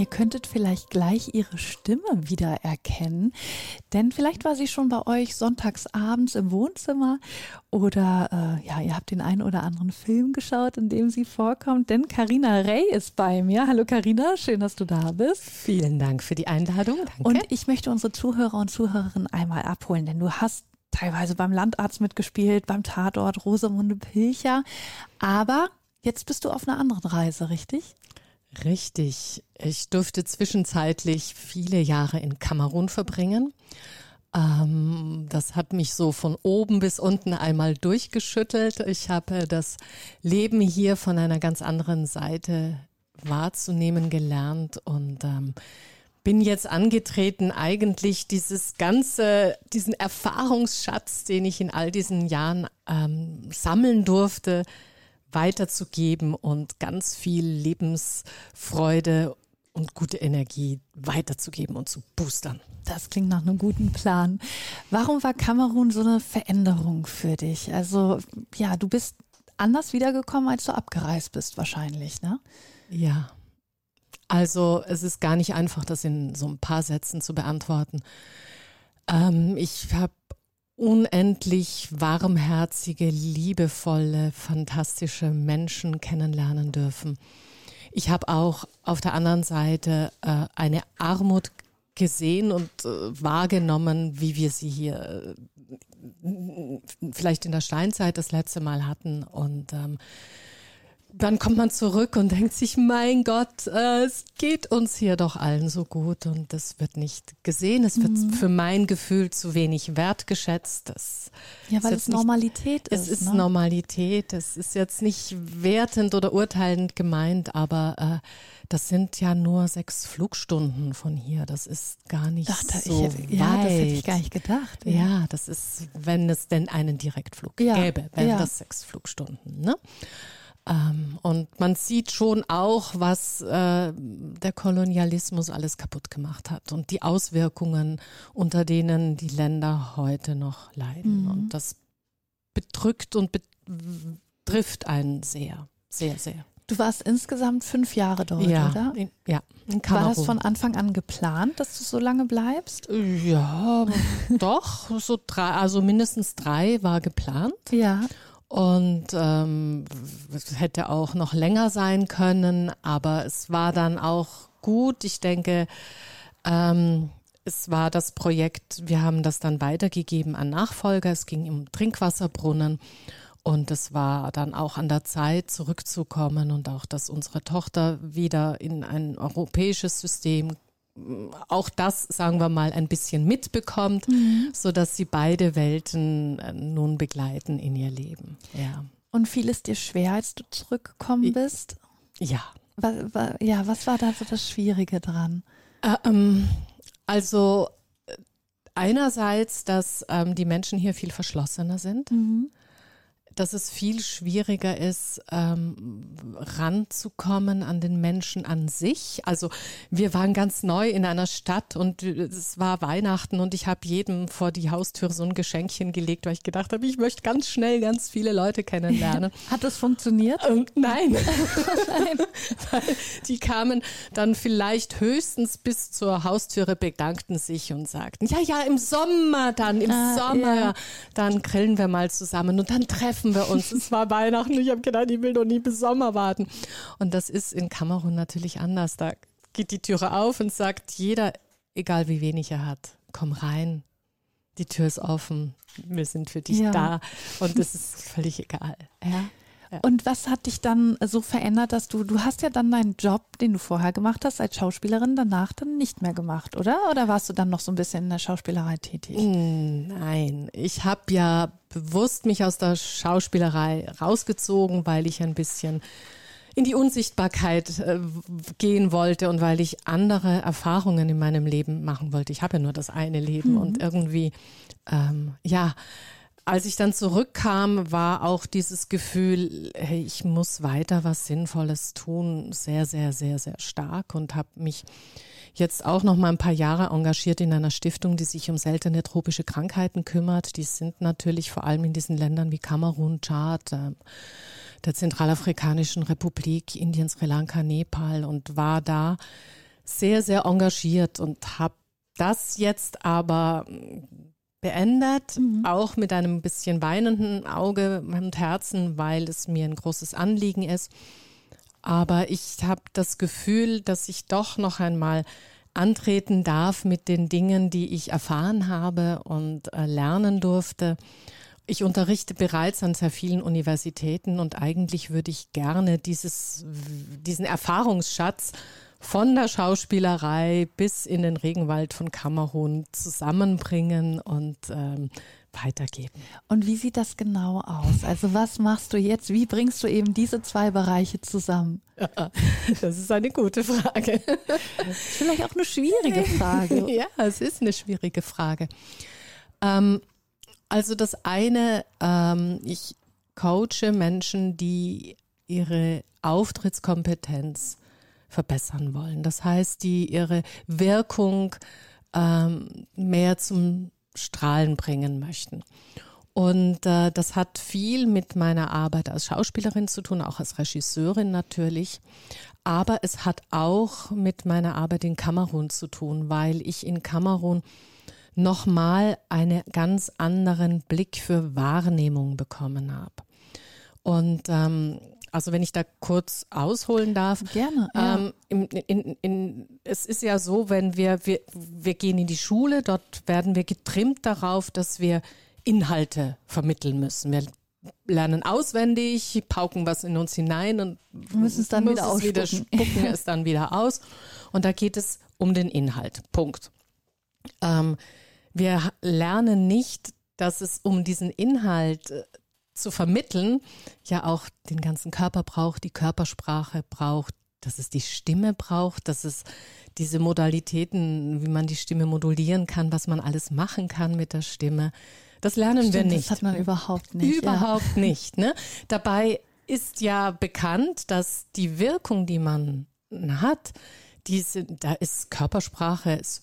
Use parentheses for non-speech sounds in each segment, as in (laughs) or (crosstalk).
Ihr könntet vielleicht gleich ihre Stimme wiedererkennen, denn vielleicht war sie schon bei euch sonntags abends im Wohnzimmer oder äh, ja, ihr habt den einen oder anderen Film geschaut, in dem sie vorkommt, denn Karina Rey ist bei mir. Hallo Karina, schön, dass du da bist. Vielen Dank für die Einladung. Danke. Und ich möchte unsere Zuhörer und Zuhörerinnen einmal abholen, denn du hast teilweise beim Landarzt mitgespielt, beim Tatort Rosamunde Pilcher, aber jetzt bist du auf einer anderen Reise, richtig? Richtig. Ich durfte zwischenzeitlich viele Jahre in Kamerun verbringen. Ähm, das hat mich so von oben bis unten einmal durchgeschüttelt. Ich habe das Leben hier von einer ganz anderen Seite wahrzunehmen gelernt und ähm, bin jetzt angetreten, eigentlich dieses ganze, diesen Erfahrungsschatz, den ich in all diesen Jahren ähm, sammeln durfte, weiterzugeben und ganz viel Lebensfreude und gute Energie weiterzugeben und zu boostern. Das klingt nach einem guten Plan. Warum war Kamerun so eine Veränderung für dich? Also ja, du bist anders wiedergekommen, als du abgereist bist wahrscheinlich, ne? Ja. Also es ist gar nicht einfach, das in so ein paar Sätzen zu beantworten. Ähm, ich habe unendlich warmherzige, liebevolle, fantastische Menschen kennenlernen dürfen. Ich habe auch auf der anderen Seite äh, eine Armut gesehen und äh, wahrgenommen, wie wir sie hier äh, vielleicht in der Steinzeit das letzte Mal hatten. Und ähm, dann kommt man zurück und denkt sich, mein Gott, äh, es geht uns hier doch allen so gut und das wird nicht gesehen. Es wird mhm. für mein Gefühl zu wenig wertgeschätzt. Das ja, weil es Normalität ist. Es ist ne? Normalität. Es ist jetzt nicht wertend oder urteilend gemeint, aber äh, das sind ja nur sechs Flugstunden von hier. Das ist gar nicht Ach, so ich, weit. Ja, das hätte ich gar nicht gedacht. Ja, ja das ist, wenn es denn einen Direktflug ja, gäbe, wären ja. das sechs Flugstunden. Ne? Ähm, und man sieht schon auch, was äh, der Kolonialismus alles kaputt gemacht hat und die Auswirkungen, unter denen die Länder heute noch leiden. Mhm. Und das bedrückt und betrifft einen sehr, sehr, sehr. Du warst insgesamt fünf Jahre dort, ja, oder? In, ja. In War das von Anfang an geplant, dass du so lange bleibst? Ja, doch. So drei, also mindestens drei war geplant. Ja. Und ähm, hätte auch noch länger sein können, aber es war dann auch gut. Ich denke, ähm, es war das Projekt, wir haben das dann weitergegeben an Nachfolger. Es ging um Trinkwasserbrunnen. Und es war dann auch an der Zeit, zurückzukommen und auch, dass unsere Tochter wieder in ein europäisches System auch das, sagen wir mal, ein bisschen mitbekommt, mhm. so dass sie beide Welten äh, nun begleiten in ihr Leben. Ja. Und fiel es dir schwer, als du zurückgekommen bist? Ja. Was, was, ja, was war da so das Schwierige dran? Äh, ähm, also äh, einerseits, dass ähm, die Menschen hier viel verschlossener sind. Mhm dass es viel schwieriger ist, ähm, ranzukommen an den Menschen an sich. Also wir waren ganz neu in einer Stadt und es war Weihnachten und ich habe jedem vor die Haustür so ein Geschenkchen gelegt, weil ich gedacht habe, ich möchte ganz schnell ganz viele Leute kennenlernen. (laughs) Hat das funktioniert? Ähm, nein. (laughs) nein. (laughs) weil die kamen dann vielleicht höchstens bis zur Haustüre, bedankten sich und sagten, ja, ja, im Sommer dann, im ah, Sommer, ja. dann grillen wir mal zusammen und dann treffen treffen wir uns. Es war Weihnachten. Ich habe gedacht, ich will doch nie bis Sommer warten. Und das ist in Kamerun natürlich anders. Da geht die Türe auf und sagt jeder, egal wie wenig er hat, komm rein. Die Tür ist offen. Wir sind für dich ja. da. Und das ist völlig egal. Ja. Und was hat dich dann so verändert, dass du, du hast ja dann deinen Job, den du vorher gemacht hast als Schauspielerin, danach dann nicht mehr gemacht, oder? Oder warst du dann noch so ein bisschen in der Schauspielerei tätig? Hm, nein, ich habe ja bewusst mich aus der Schauspielerei rausgezogen, weil ich ein bisschen in die Unsichtbarkeit äh, gehen wollte und weil ich andere Erfahrungen in meinem Leben machen wollte. Ich habe ja nur das eine Leben mhm. und irgendwie, ähm, ja, als ich dann zurückkam, war auch dieses Gefühl, hey, ich muss weiter was Sinnvolles tun, sehr, sehr, sehr, sehr stark und habe mich jetzt auch noch mal ein paar Jahre engagiert in einer Stiftung, die sich um seltene tropische Krankheiten kümmert. Die sind natürlich vor allem in diesen Ländern wie Kamerun, Tschad, äh, der Zentralafrikanischen Republik, Indien, Sri Lanka, Nepal und war da sehr, sehr engagiert und habe das jetzt aber beendet, mhm. auch mit einem bisschen weinenden Auge und Herzen, weil es mir ein großes Anliegen ist. Aber ich habe das Gefühl, dass ich doch noch einmal antreten darf mit den Dingen, die ich erfahren habe und äh, lernen durfte. Ich unterrichte bereits an sehr vielen Universitäten und eigentlich würde ich gerne dieses, diesen Erfahrungsschatz von der Schauspielerei bis in den Regenwald von Kamerun zusammenbringen und ähm, weitergeben. Und wie sieht das genau aus? Also was machst du jetzt? Wie bringst du eben diese zwei Bereiche zusammen? (laughs) das ist eine gute Frage. Vielleicht auch eine schwierige Frage. (laughs) ja, es ist eine schwierige Frage. Ähm, also das eine, ähm, ich coache Menschen, die ihre Auftrittskompetenz verbessern wollen. Das heißt, die ihre Wirkung ähm, mehr zum Strahlen bringen möchten. Und äh, das hat viel mit meiner Arbeit als Schauspielerin zu tun, auch als Regisseurin natürlich. Aber es hat auch mit meiner Arbeit in Kamerun zu tun, weil ich in Kamerun nochmal einen ganz anderen Blick für Wahrnehmung bekommen habe. Und ähm, also wenn ich da kurz ausholen darf. Gerne. Ja. Ähm, in, in, in, es ist ja so, wenn wir, wir, wir gehen in die Schule, dort werden wir getrimmt darauf, dass wir Inhalte vermitteln müssen. Wir lernen auswendig, pauken was in uns hinein und müssen es dann wieder ausspucken. Wieder spucken es dann wieder aus. Und da geht es um den Inhalt. Punkt. Ähm, wir lernen nicht, dass es um diesen Inhalt äh, zu vermitteln, ja auch den ganzen Körper braucht, die Körpersprache braucht, dass es die Stimme braucht, dass es diese Modalitäten, wie man die Stimme modulieren kann, was man alles machen kann mit der Stimme. Das lernen Stimmt, wir nicht. Das hat man überhaupt nicht. Überhaupt ja. nicht. Ne? Dabei ist ja bekannt, dass die Wirkung, die man hat, diese, da ist Körpersprache, ist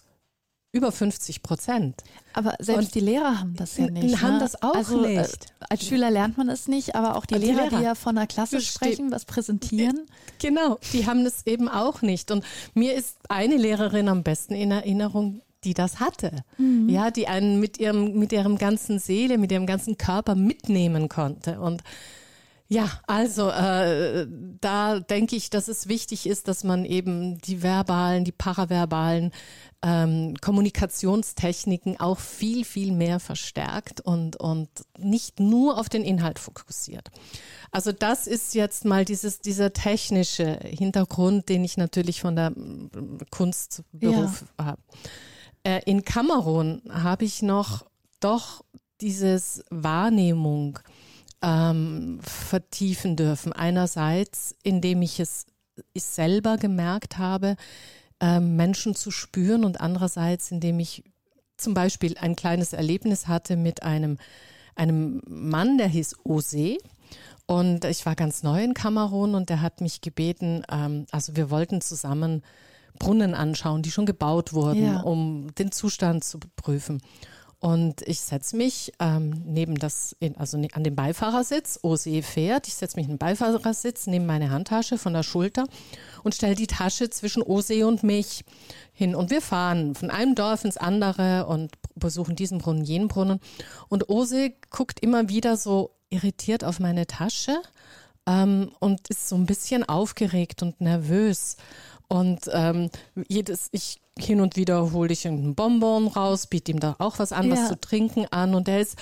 über 50 Prozent. Aber selbst und die Lehrer haben das ja nicht. Haben ne? das auch also, äh, nicht. als Schüler lernt man es nicht, aber auch die, Lehrer, die, Lehrer, die ja von der Klasse sprechen, was präsentieren. (laughs) Genau, die haben das eben auch nicht. Und mir ist eine Lehrerin am besten in Erinnerung, die das hatte. Mhm. Ja, die einen mit ihrem, mit ihrem ganzen Seele, mit ihrem ganzen Körper mitnehmen konnte. Und ja, also äh, da denke ich, dass es wichtig ist, dass man eben die verbalen, die paraverbalen ähm, Kommunikationstechniken auch viel, viel mehr verstärkt und, und nicht nur auf den Inhalt fokussiert. Also das ist jetzt mal dieses, dieser technische Hintergrund, den ich natürlich von der Kunstberuf ja. habe. Äh, in Kamerun habe ich noch doch dieses Wahrnehmung ähm, vertiefen dürfen. Einerseits, indem ich es ich selber gemerkt habe, ähm, Menschen zu spüren und andererseits, indem ich zum Beispiel ein kleines Erlebnis hatte mit einem, einem Mann, der hieß Ose. Und ich war ganz neu in Kamerun und der hat mich gebeten, ähm, also wir wollten zusammen Brunnen anschauen, die schon gebaut wurden, ja. um den Zustand zu prüfen. Und ich setze mich ähm, neben das, also ne, an den Beifahrersitz, OSE fährt, ich setze mich in den Beifahrersitz, nehme meine Handtasche von der Schulter und stelle die Tasche zwischen OSE und mich hin. Und wir fahren von einem Dorf ins andere und besuchen diesen Brunnen, jenen Brunnen. Und OSE guckt immer wieder so irritiert auf meine Tasche ähm, und ist so ein bisschen aufgeregt und nervös. Und ähm, jedes, ich hin und wieder hole ich einen Bonbon raus, biete ihm da auch was an, ja. was zu trinken an und er ist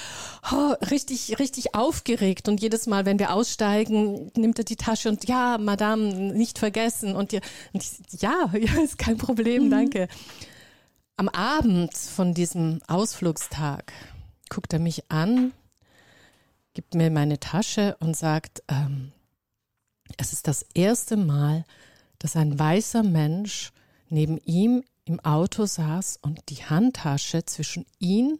oh, richtig, richtig aufgeregt und jedes Mal, wenn wir aussteigen, nimmt er die Tasche und ja, Madame, nicht vergessen und, ja, und ich, ja, (laughs) ja, ist kein Problem, mhm. danke. Am Abend von diesem Ausflugstag guckt er mich an, gibt mir meine Tasche und sagt, ähm, es ist das erste Mal, dass ein weißer Mensch neben ihm im Auto saß und die Handtasche zwischen ihn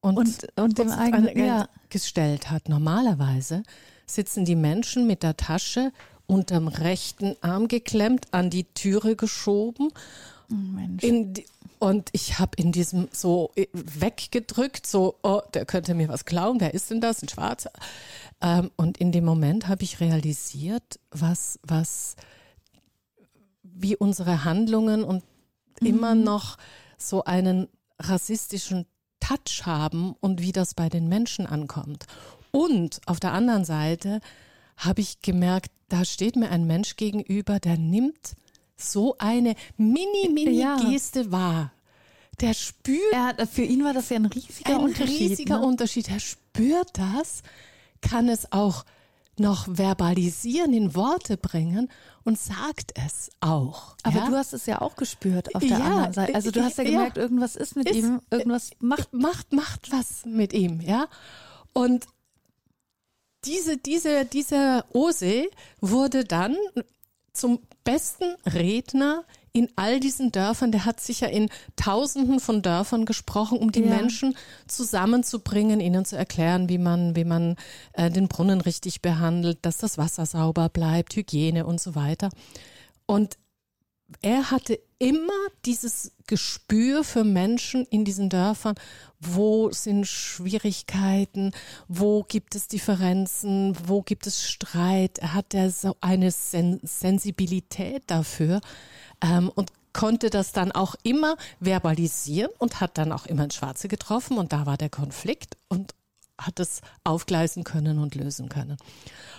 und, Und, und dem eigenen, ja. gestellt hat. Normalerweise sitzen die Menschen mit der Tasche unterm rechten Arm geklemmt, an die Türe geschoben Oh, Mensch. in die, und ich habe in diesem so äh, weggedrückt, so, oh, der könnte mir was klauen, wer ist denn das? Ein Schwarzer. Ähm, und in dem Moment habe ich realisiert, was, was, wie unsere Handlungen und immer noch so einen rassistischen Touch haben und wie das bei den Menschen ankommt. Und auf der anderen Seite habe ich gemerkt, da steht mir ein Mensch gegenüber, der nimmt so eine mini, mini Ja. Wahr. Der spürt Er für ihn war das ja ein riesiger ein Unterschied. riesiger ne? Unterschied. Er spürt das, kann es auch noch verbalisieren, in Worte bringen und sagt es auch. Aber ja? du hast es ja auch gespürt auf der Ja, anderen Seite. Also du hast ja ja. gemerkt, irgendwas ist mit Ist- ihm, irgendwas macht. macht, macht was mit ihm, ja. Und diese, diese, diese Ose wurde dann zum besten Redner in all diesen Dörfern. Der hat sicher in Tausenden von Dörfern gesprochen, um die Ja. Menschen zusammenzubringen, ihnen zu erklären, wie man, wie man äh, den Brunnen richtig behandelt, dass das Wasser sauber bleibt, Hygiene und so weiter. Und er hatte immer dieses Gespür für Menschen in diesen Dörfern, wo sind Schwierigkeiten, wo gibt es Differenzen, wo gibt es Streit. Er hatte so eine Sen Sensibilität dafür ähm, und konnte das dann auch immer verbalisieren und hat dann auch immer ein Schwarze getroffen und da war der Konflikt und hat es aufgleisen können und lösen können.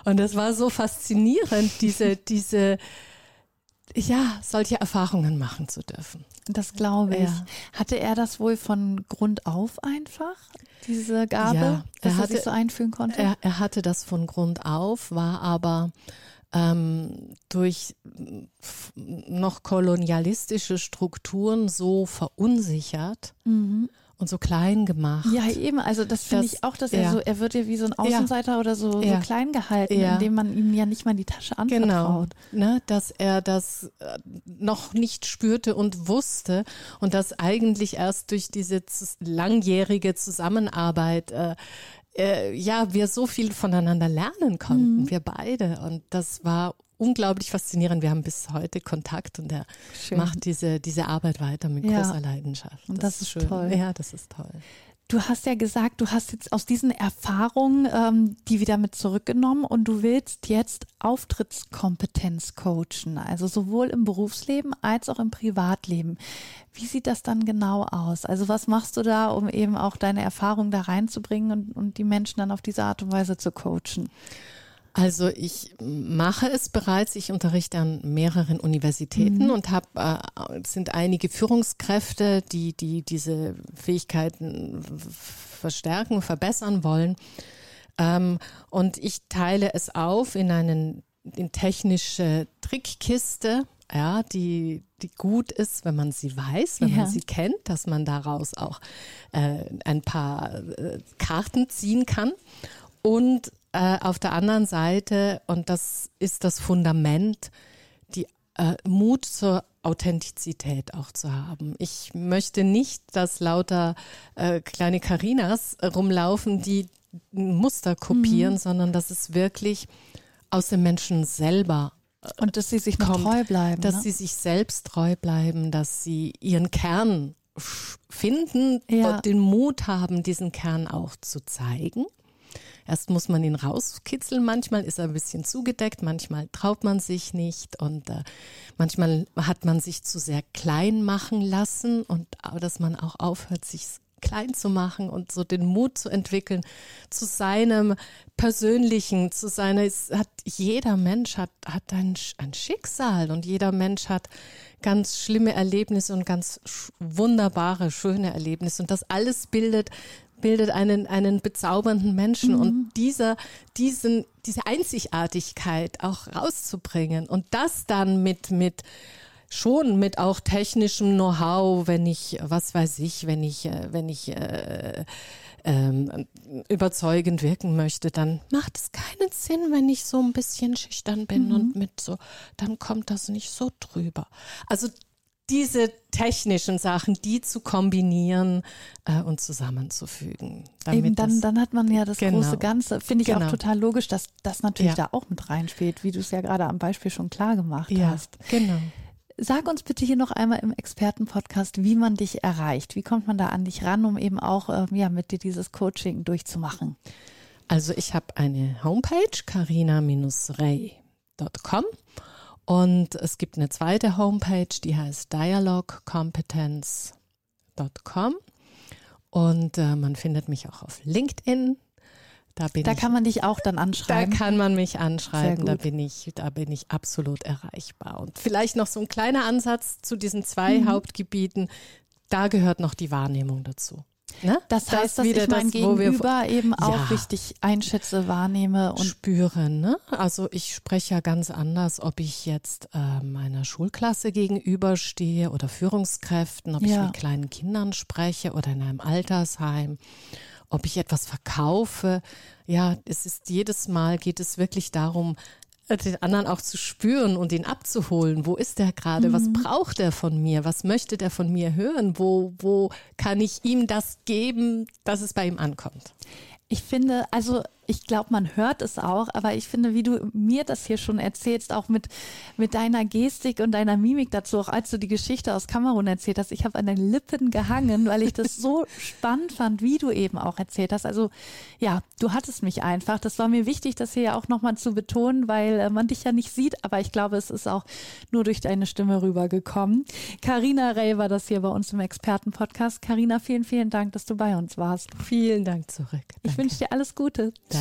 Und das war so faszinierend, diese, diese, ja, solche Erfahrungen machen zu dürfen. Das glaube ich. Ja. Hatte er das wohl von Grund auf einfach, diese Gabe, Ja, dass er er, hatte- sich so einfühlen konnte? Er, er hatte das von Grund auf, war aber ähm, durch noch kolonialistische Strukturen so verunsichert und so klein gemacht. Mhm. ja, eben. Also das finde Das- ich auch, dass ja. er so, er wird ja wie so ein Außenseiter oder so, Ja. so klein gehalten, Ja. indem man ihm ja nicht mal die Tasche Genau, anvertraut. ne, dass er das äh, noch nicht spürte und wusste und dass eigentlich erst durch diese langjährige Zusammenarbeit äh, äh, ja wir so viel voneinander lernen konnten, wir beide und das war unglaublich faszinierend. Wir haben bis heute Kontakt und er Schön. macht diese diese Arbeit weiter mit Ja. großer Leidenschaft. Und das ist schön. toll. Ja, das ist toll. Du hast ja gesagt, du hast jetzt aus diesen Erfahrungen ähm, die wieder mit zurückgenommen und du willst jetzt Auftrittskompetenz coachen, also sowohl im Berufsleben als auch im Privatleben. Wie sieht das dann genau aus? Also was machst du da, um eben auch deine Erfahrungen da reinzubringen und, und die Menschen dann auf diese Art und Weise zu coachen? Also ich mache es bereits. Ich unterrichte an mehreren Universitäten und habe äh, es sind einige Führungskräfte, die die diese Fähigkeiten verstärken, verbessern wollen. Ähm, und ich teile es auf in einen in technische Trickkiste, ja, die die gut ist, wenn man sie weiß, wenn Ja. man sie kennt, dass man daraus auch äh, ein paar äh, Karten ziehen kann. Und äh, auf der anderen Seite, und das ist das Fundament, die äh, Mut zur Authentizität auch zu haben. Ich möchte nicht, dass lauter äh, kleine Karinas rumlaufen, die Muster kopieren, sondern dass es wirklich aus dem Menschen selber Und dass sie sich kommt, treu bleiben. dass ne? sie sich selbst treu bleiben, dass sie ihren Kern finden Ja. und den Mut haben, diesen Kern auch zu zeigen. Erst muss man ihn rauskitzeln. Manchmal ist er ein bisschen zugedeckt, manchmal traut man sich nicht und äh, manchmal hat man sich zu sehr klein machen lassen und dass man auch aufhört, sich klein zu machen und so den Mut zu entwickeln zu seinem persönlichen, zu seiner, es hat, jeder Mensch hat, hat ein, ein Schicksal und jeder Mensch hat ganz schlimme Erlebnisse und ganz wunderbare, schöne Erlebnisse und das alles bildet bildet einen, einen bezaubernden Menschen. Und dieser, diesen, diese Einzigartigkeit auch rauszubringen und das dann mit, mit, schon mit auch technischem Know-how, wenn ich, was weiß ich, wenn ich, äh, wenn ich äh, ähm, überzeugend wirken möchte, dann macht es keinen Sinn, wenn ich so ein bisschen schüchtern bin und mit so, dann kommt das nicht so drüber. Also diese technischen Sachen, die zu kombinieren äh, und zusammenzufügen. Eben dann, dann hat man ja das genau. große Ganze. Finde ich genau. auch total logisch, dass das natürlich ja. da auch mit reinspielt, wie du es ja gerade am Beispiel schon klar gemacht ja, hast. Genau. Sag uns bitte hier noch einmal im Expertenpodcast, wie man dich erreicht. Wie kommt man da an dich ran, um eben auch äh, ja, mit dir dieses Coaching durchzumachen? Also ich habe eine Homepage, carina-ray.com und es gibt eine zweite Homepage, die heißt dialogcompetence.com und äh, man findet mich auch auf LinkedIn. Da, da ich, kann man dich auch dann anschreiben. Da kann man mich anschreiben, da bin ich, da bin ich absolut erreichbar. Und vielleicht noch so ein kleiner Ansatz zu diesen zwei mhm. Hauptgebieten. Da gehört noch die Wahrnehmung dazu. Ne? Das, das heißt, dass ich mein das, Gegenüber eben auch ja, richtig einschätze, wahrnehme und spüre. Ne? Also ich spreche ja ganz anders, ob ich jetzt äh, meiner Schulklasse gegenüberstehe oder Führungskräften, ob ja. ich mit kleinen Kindern spreche oder in einem Altersheim ob ich etwas verkaufe. Ja, es ist jedes Mal geht es wirklich darum, den anderen auch zu spüren und ihn abzuholen. Wo ist der gerade? Mhm. Was braucht er von mir? Was möchte der von mir hören? Wo, wo kann ich ihm das geben, dass es bei ihm ankommt? Ich finde, also ich glaube, man hört es auch, aber ich finde, wie du mir das hier schon erzählst, auch mit, mit deiner Gestik und deiner Mimik dazu, auch als du die Geschichte aus Kamerun erzählt hast, ich habe an den Lippen gehangen, weil ich das so (laughs) spannend fand, wie du eben auch erzählt hast. Also ja, du hattest mich einfach. Das war mir wichtig, das hier ja auch nochmal zu betonen, weil äh, man dich ja nicht sieht, aber ich glaube, es ist auch nur durch deine Stimme rübergekommen. Carina Rey war das hier bei uns im Expertenpodcast. Carina, vielen, vielen Dank, dass du bei uns warst. Vielen Dank zurück. Danke. Ich wünsche dir alles Gute. Danke.